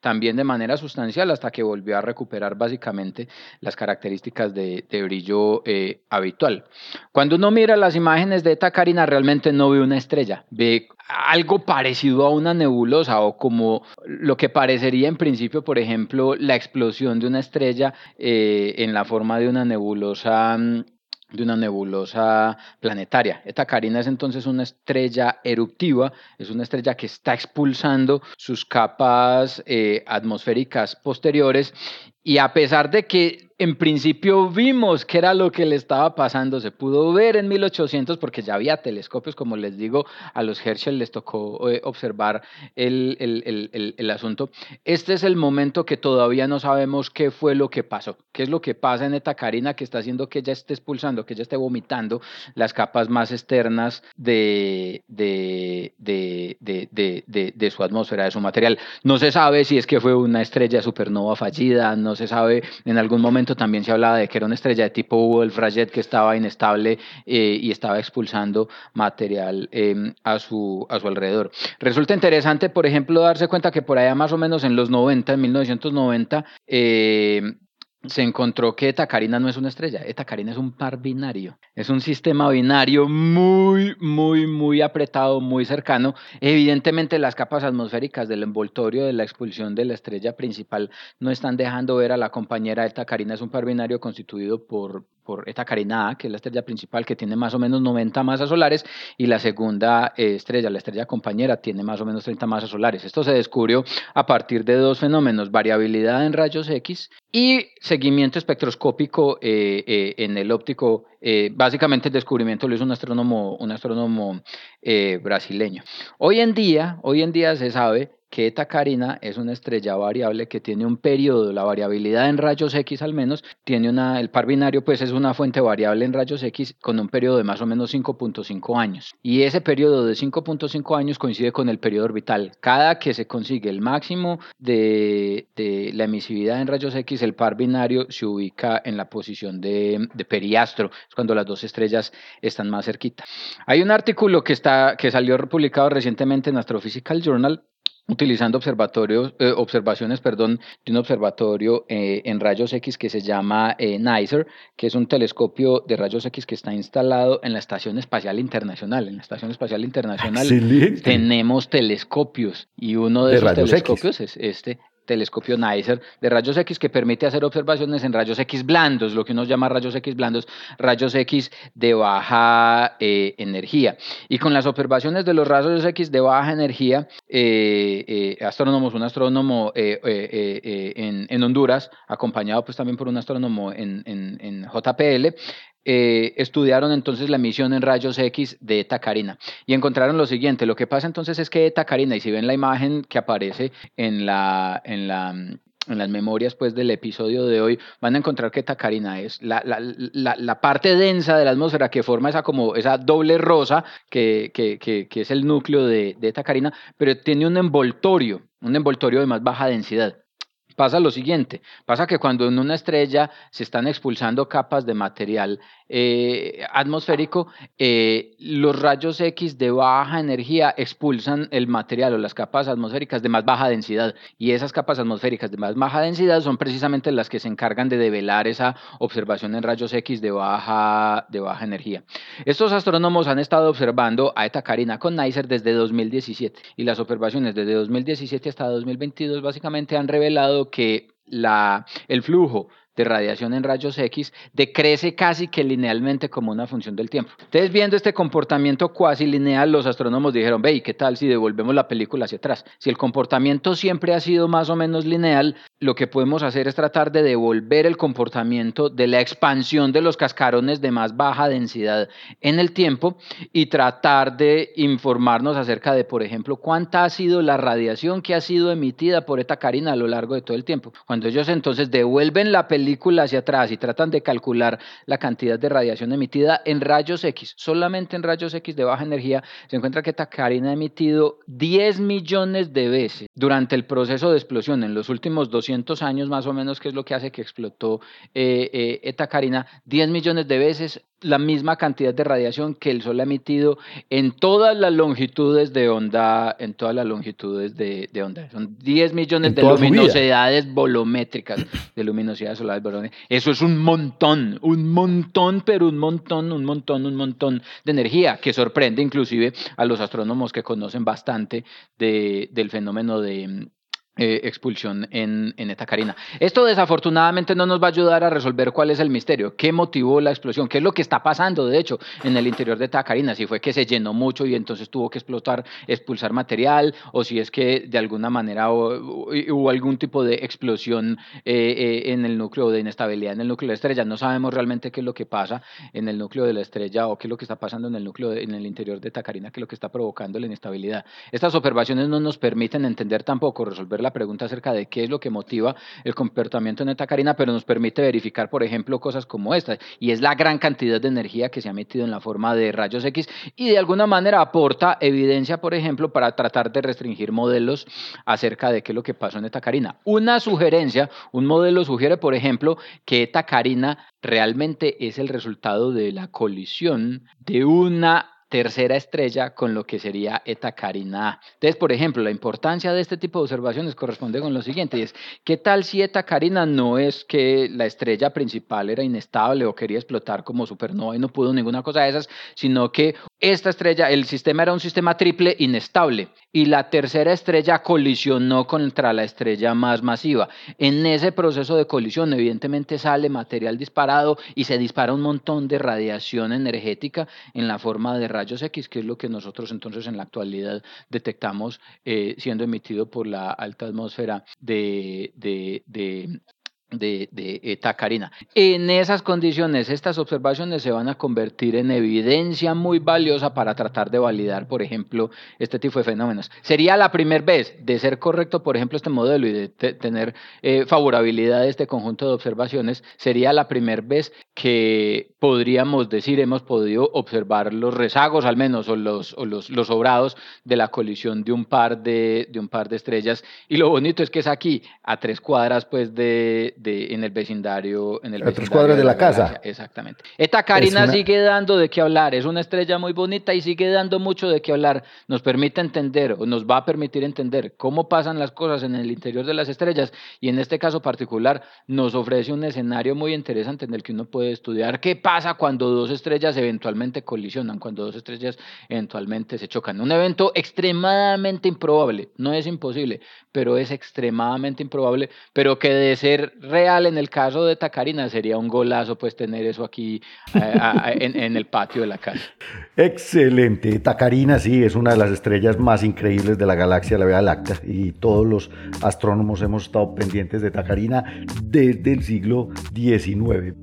también de manera sustancial hasta que volvió a recuperar básicamente las características de, brillo habitual. Cuando uno mira las imágenes de Eta Carina realmente no ve una estrella, ve algo parecido a una nebulosa o como lo que parecería en principio, por ejemplo, la explosión de una estrella eh, en la forma de una nebulosa mm, de una nebulosa planetaria. Esta Carina es entonces una estrella eruptiva, es una estrella que está expulsando sus capas eh, atmosféricas posteriores y a pesar de que en principio vimos que era lo que le estaba pasando, se pudo ver en 1800 porque ya había telescopios, como les digo, a los Herschel les tocó eh, observar el, el, el, el, asunto. Este es el momento que todavía no sabemos qué fue lo que pasó, qué es lo que pasa en esta carina que está haciendo que ella esté expulsando, que ella esté vomitando las capas más externas de, de, de, de, de su atmósfera, de su material. No se sabe si es que fue una estrella supernova fallida, no se sabe en algún momento también se hablaba de que era una estrella de tipo Wolf-Rayet que estaba inestable eh, y estaba expulsando material em, a, su, a su alrededor. Resulta interesante, por ejemplo, darse cuenta que por allá más o menos en los 90, en 1990, eh, se encontró que Eta Carina no es una estrella, Eta Carina es un par binario, es un sistema binario muy, muy, muy apretado, muy cercano. Evidentemente las capas atmosféricas del envoltorio de la expulsión de la estrella principal no están dejando ver a la compañera Eta Carina, es un par binario constituido por por esta Carina A, que es la estrella principal, que tiene más o menos 90 masas solares, y la segunda eh, estrella, la estrella compañera, tiene más o menos 30 masas solares. Esto se descubrió a partir de dos fenómenos, variabilidad en rayos X y seguimiento espectroscópico eh, eh, en el óptico. básicamente el descubrimiento lo hizo un astrónomo, un astrónomo brasileño. Hoy en día, hoy en día se sabe que Eta Carina es una estrella variable que tiene un periodo, la variabilidad en rayos X al menos, tiene una, el par binario pues es una fuente variable en rayos X con un periodo de más o menos 5.5 años. Y ese periodo de 5.5 años coincide con el periodo orbital. Cada que se consigue el máximo de, la emisividad en rayos X, el par binario se ubica en la posición de, periastro, es cuando las dos estrellas están más cerquita. Hay un artículo que, está, que salió publicado recientemente en Astrophysical Journal utilizando observatorios, eh, observaciones perdón, de un observatorio eh, en rayos X que se llama eh, NICER, que es un telescopio de rayos X que está instalado en la Estación Espacial Internacional. En la Estación Espacial Internacional tenemos telescopios y uno de, esos telescopios es este telescopio NICER de rayos X que permite hacer observaciones en rayos X blandos, lo que uno llama rayos X blandos, rayos X de baja eh, energía. Y con las observaciones de los rayos X de baja energía, eh, eh, astrónomos, un astrónomo en, Honduras, acompañado pues también por un astrónomo en, en JPL, eh, estudiaron entonces la emisión en rayos X de Eta Carina y encontraron lo siguiente. Lo que pasa entonces es que Eta Carina, y si ven la imagen que aparece en la, en la en las memorias pues del episodio de hoy van a encontrar que Eta Carina es la, parte densa de la atmósfera que forma esa como esa doble rosa que, es el núcleo de, de pero tiene un envoltorio, un envoltorio de más baja densidad pasa lo siguiente, pasa que cuando en una estrella se están expulsando capas de material eh, atmosférico, eh, los rayos X de baja energía expulsan el material o las capas atmosféricas de más baja densidad y esas capas atmosféricas de más baja densidad son precisamente las que se encargan de develar esa observación en rayos X de baja, de baja energía. Estos astrónomos han estado observando a Eta Carina con NICER desde 2017 y las observaciones desde 2017 hasta 2022 básicamente han revelado que la, el flujo de radiación en rayos X decrece casi que linealmente como una función del tiempo. Entonces, viendo este comportamiento cuasi lineal, los astrónomos dijeron, ve, ¿y qué tal si devolvemos la película hacia atrás? Si el comportamiento siempre ha sido más o menos lineal, lo que podemos hacer es tratar de devolver el comportamiento de la expansión de los cascarones de más baja densidad en el tiempo y tratar de informarnos acerca de, por ejemplo, cuánta ha sido la radiación que ha sido emitida por esta carina a lo largo de todo el tiempo. Cuando ellos entonces devuelven la película hacia atrás y tratan de calcular la cantidad de radiación emitida en rayos X, solamente en rayos X de baja energía, se encuentra que esta carina ha emitido 10 millones de veces durante el proceso de explosión. En los últimos 200 años más o menos, que es lo que hace que explotó eh, eh, esta carina, 10 millones de veces la misma cantidad de radiación que el Sol ha emitido en todas las longitudes de onda, en todas las longitudes de, onda. Son 10 millones de luminosidades volumétricas, de luminosidades solares volumétricas. Eso es un montón, un montón, pero un montón, un montón, un montón de energía, que sorprende inclusive a los astrónomos que conocen bastante de, del fenómeno de, eh, expulsión en, en. Esto desafortunadamente no nos va a ayudar a resolver cuál es el misterio, qué motivó la explosión, qué es lo que está pasando de hecho en el interior de esta carina, si fue que se llenó mucho y entonces tuvo que explotar, expulsar material, o si es que de alguna manera hubo, algún tipo de explosión eh, eh, en el núcleo de inestabilidad en el núcleo de la estrella. No sabemos realmente qué es lo que pasa en el núcleo de la estrella o qué es lo que está pasando en el núcleo, en el interior de esta carina, qué es lo que está provocando la inestabilidad. Estas observaciones no nos permiten entender tampoco, resolver la pregunta acerca de qué es lo que motiva el comportamiento en esta carina, pero nos permite verificar, por ejemplo, cosas como esta, y es la gran cantidad de energía que se ha metido en la forma de rayos X y de alguna manera aporta evidencia, por ejemplo, para tratar de restringir modelos acerca de qué es lo que pasó en esta carina. Una sugerencia, un modelo sugiere, por ejemplo, que esta carina realmente es el resultado de la colisión de una tercera estrella con lo que sería Eta Carina A. Entonces, por ejemplo, la importancia de este tipo de observaciones corresponde con lo siguiente, es, ¿qué tal si Eta Carina no es que la estrella principal era inestable o quería explotar como supernova y no pudo ninguna cosa de esas, sino que esta estrella, el sistema era un sistema triple inestable y la tercera estrella colisionó contra la estrella más masiva. En ese proceso de colisión, evidentemente sale material disparado y se dispara un montón de radiación energética en la forma de rayos X, que es lo que nosotros entonces en la actualidad detectamos eh, siendo emitido por la alta atmósfera de, de, de Tacarina. En esas condiciones, estas observaciones se van a convertir en evidencia muy valiosa para tratar de validar, por ejemplo, este tipo de fenómenos. Sería la primera vez de ser correcto, por ejemplo, este modelo y de tener eh, favorabilidad de este conjunto de observaciones, sería la primera vez que podríamos decir hemos podido observar los rezagos, al menos, o los, o los, los sobrados de la colisión de un par de, de un par de estrellas. Y lo bonito es que es aquí, a tres cuadras, pues, de en el vecindario. En el a tres cuadras de la, casa. Exactamente. Esta Karina sigue dando de qué hablar, es una estrella muy bonita y sigue dando mucho de qué hablar. Nos permite entender, o nos va a permitir entender cómo pasan las cosas en el interior de las estrellas y en este caso particular nos ofrece un escenario muy interesante en el que uno puede estudiar qué pasa cuando dos estrellas eventualmente colisionan, cuando dos estrellas eventualmente se chocan. Un evento extremadamente improbable, no es imposible, pero es extremadamente improbable, pero que de ser real en el caso de Tacarina sería un golazo pues tener eso aquí eh, en, el patio de la casa. Excelente. Tacarina sí es una de las estrellas más increíbles de la galaxia, la Vía Láctea, y todos los astrónomos hemos estado pendientes de Tacarina desde el siglo XIX.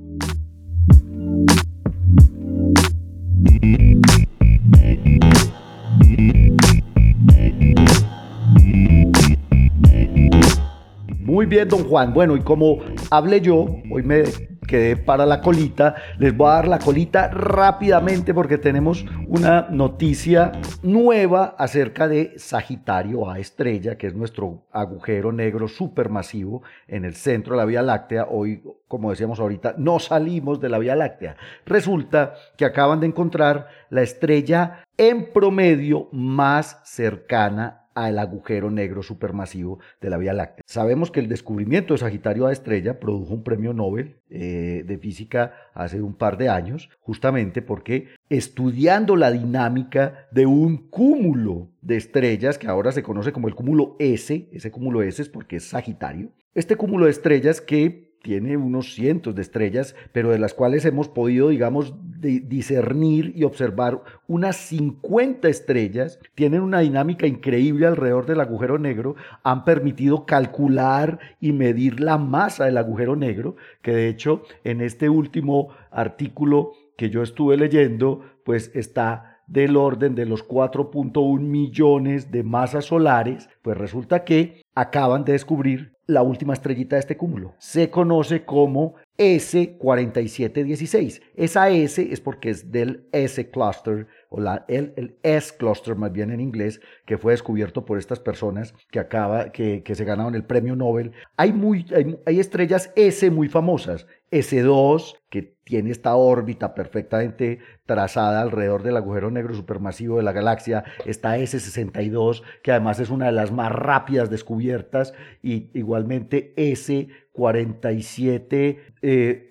Bien, don Juan. Bueno, y como hablé yo, hoy me quedé para la colita, les voy a dar la colita rápidamente porque tenemos una noticia nueva acerca de Sagitario A estrella, que es nuestro agujero negro supermasivo en el centro de la Vía Láctea. Hoy, como decíamos ahorita, no salimos de la Vía Láctea. Resulta que acaban de encontrar la estrella en promedio más cercana al agujero negro supermasivo de la Vía Láctea. Sabemos que el descubrimiento de Sagitario A estrella produjo un premio Nobel eh, de física hace un par de años, justamente porque estudiando la dinámica de un cúmulo de estrellas que ahora se conoce como el cúmulo S, ese cúmulo S es porque es Sagitario, este cúmulo de estrellas que tiene unos cientos de estrellas, pero de las cuales hemos podido, digamos, discernir y observar unas 50 estrellas, tienen una dinámica increíble alrededor del agujero negro, han permitido calcular y medir la masa del agujero negro, que de hecho en este último artículo que yo estuve leyendo, pues está del orden de los 4.1 millones de masas solares, pues resulta que acaban de descubrir la última estrellita de este cúmulo. Se conoce como S4716. Esa S es porque es del S cluster o la, el, S cluster más bien en inglés, que fue descubierto por estas personas que, acaba, que, que se ganaron el premio Nobel. Hay, muy, hay, estrellas S muy famosas. S2, que tiene esta órbita perfectamente trazada alrededor del agujero negro supermasivo de la galaxia. Está S62, que además es una de las más rápidas descubiertas. Y igualmente S4711, eh,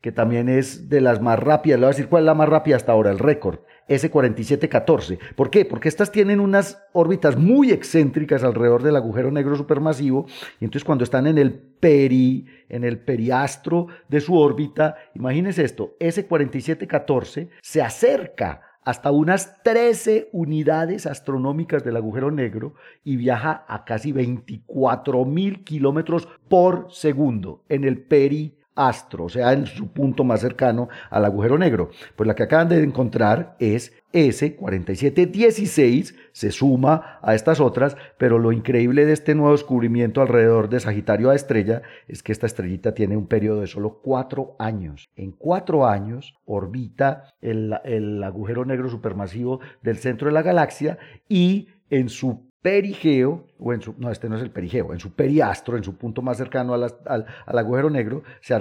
que también es de las más rápidas. Le voy a decir cuál es la más rápida hasta ahora, el récord. S4714. ¿Por qué? Porque estas tienen unas órbitas muy excéntricas alrededor del agujero negro supermasivo y entonces cuando están en el peri, en el periastro de su órbita, imagínense esto, S4714 se acerca hasta unas 13 unidades astronómicas del agujero negro y viaja a casi 24 mil kilómetros por segundo en el peri astro, o sea, en su punto más cercano al agujero negro. Pues la que acaban de encontrar es S4716, se suma a estas otras, pero lo increíble de este nuevo descubrimiento alrededor de Sagitario A estrella es que esta estrellita tiene un periodo de solo cuatro años. En cuatro años orbita el, el agujero negro supermasivo del centro de la galaxia y en su perigeo, o en su, no, este no es el perigeo, en su periastro, en su punto más cercano al, al, agujero negro, se,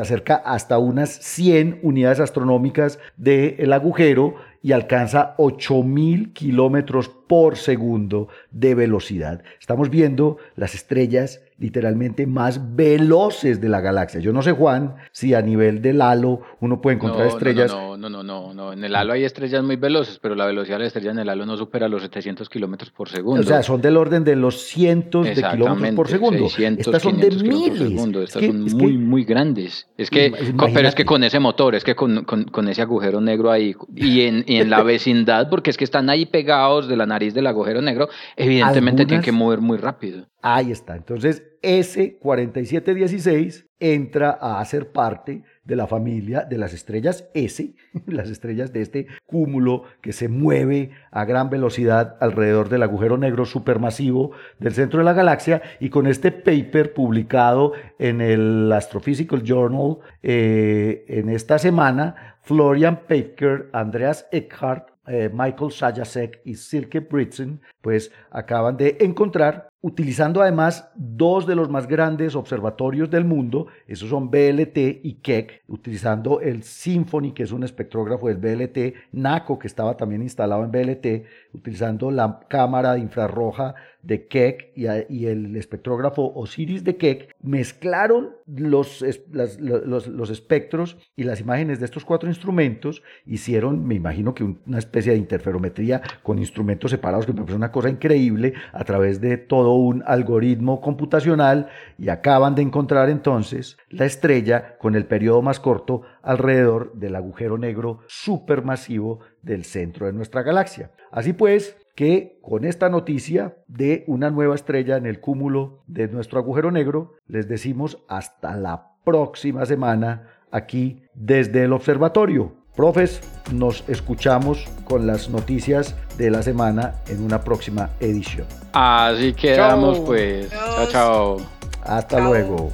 acerca hasta unas 100 unidades astronómicas del agujero y alcanza 8000 kilómetros por segundo de velocidad. Estamos viendo las estrellas literalmente más veloces de la galaxia. Yo no sé, Juan, si a nivel del halo uno puede encontrar estrellas. No no, no, no, no, En el halo hay estrellas muy veloces, pero la velocidad de la estrella en el halo no supera los 700 kilómetros por segundo. O sea, son del orden de los cientos de kilómetros por segundo. Estas son de miles. Estas son muy, muy grandes. Es que, pero es que con ese motor, es que con, con, ese agujero negro ahí y en, en la vecindad, porque es que están ahí pegados de la nariz del agujero negro, evidentemente tienen que mover muy rápido. Ahí está. Entonces, ese 4716 entra a ser parte de la familia de las estrellas S, las estrellas de este cúmulo que se mueve a gran velocidad alrededor del agujero negro supermasivo del centro de la galaxia y con este paper publicado en el Astrophysical Journal eh, en esta semana, Florian Paker, Andreas Eckhart Uh, Michael Sajasek y Silke Britzen, pues acaban de encontrar, utilizando además dos de los más grandes observatorios del mundo, esos son BLT y Keck, utilizando el Symphony, que es un espectrógrafo del BLT, NACO, que estaba también instalado en BLT, utilizando la cámara infrarroja de Keck y, el espectrógrafo Osiris de Keck, mezclaron los, los, espectros y las imágenes de estos cuatro instrumentos, hicieron, me imagino que una especie de interferometría con instrumentos separados, que me parece una cosa increíble, a través de todo un algoritmo computacional, y acaban de encontrar entonces la estrella con el periodo más corto alrededor del agujero negro supermasivo del centro de nuestra galaxia. Así pues, que con esta noticia de una nueva estrella en el cúmulo de nuestro agujero negro, les decimos hasta la próxima semana aquí desde el observatorio. Profes, nos escuchamos con las noticias de la semana en una próxima edición. Así quedamos pues. Chao, chao. Hasta luego.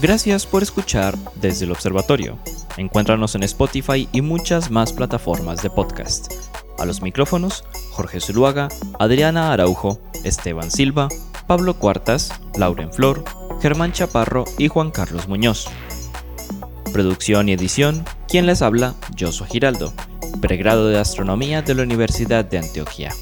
Gracias por escuchar desde el observatorio. Encuéntranos en Spotify y muchas más plataformas de podcast. A los micrófonos, Jorge Zuluaga, Adriana Araujo, Esteban Silva, Pablo Cuartas, Lauren Flor, Germán Chaparro y Juan Carlos Muñoz. Producción y edición, quien les habla, Josué Giraldo, pregrado de Astronomía de la Universidad de Antioquia.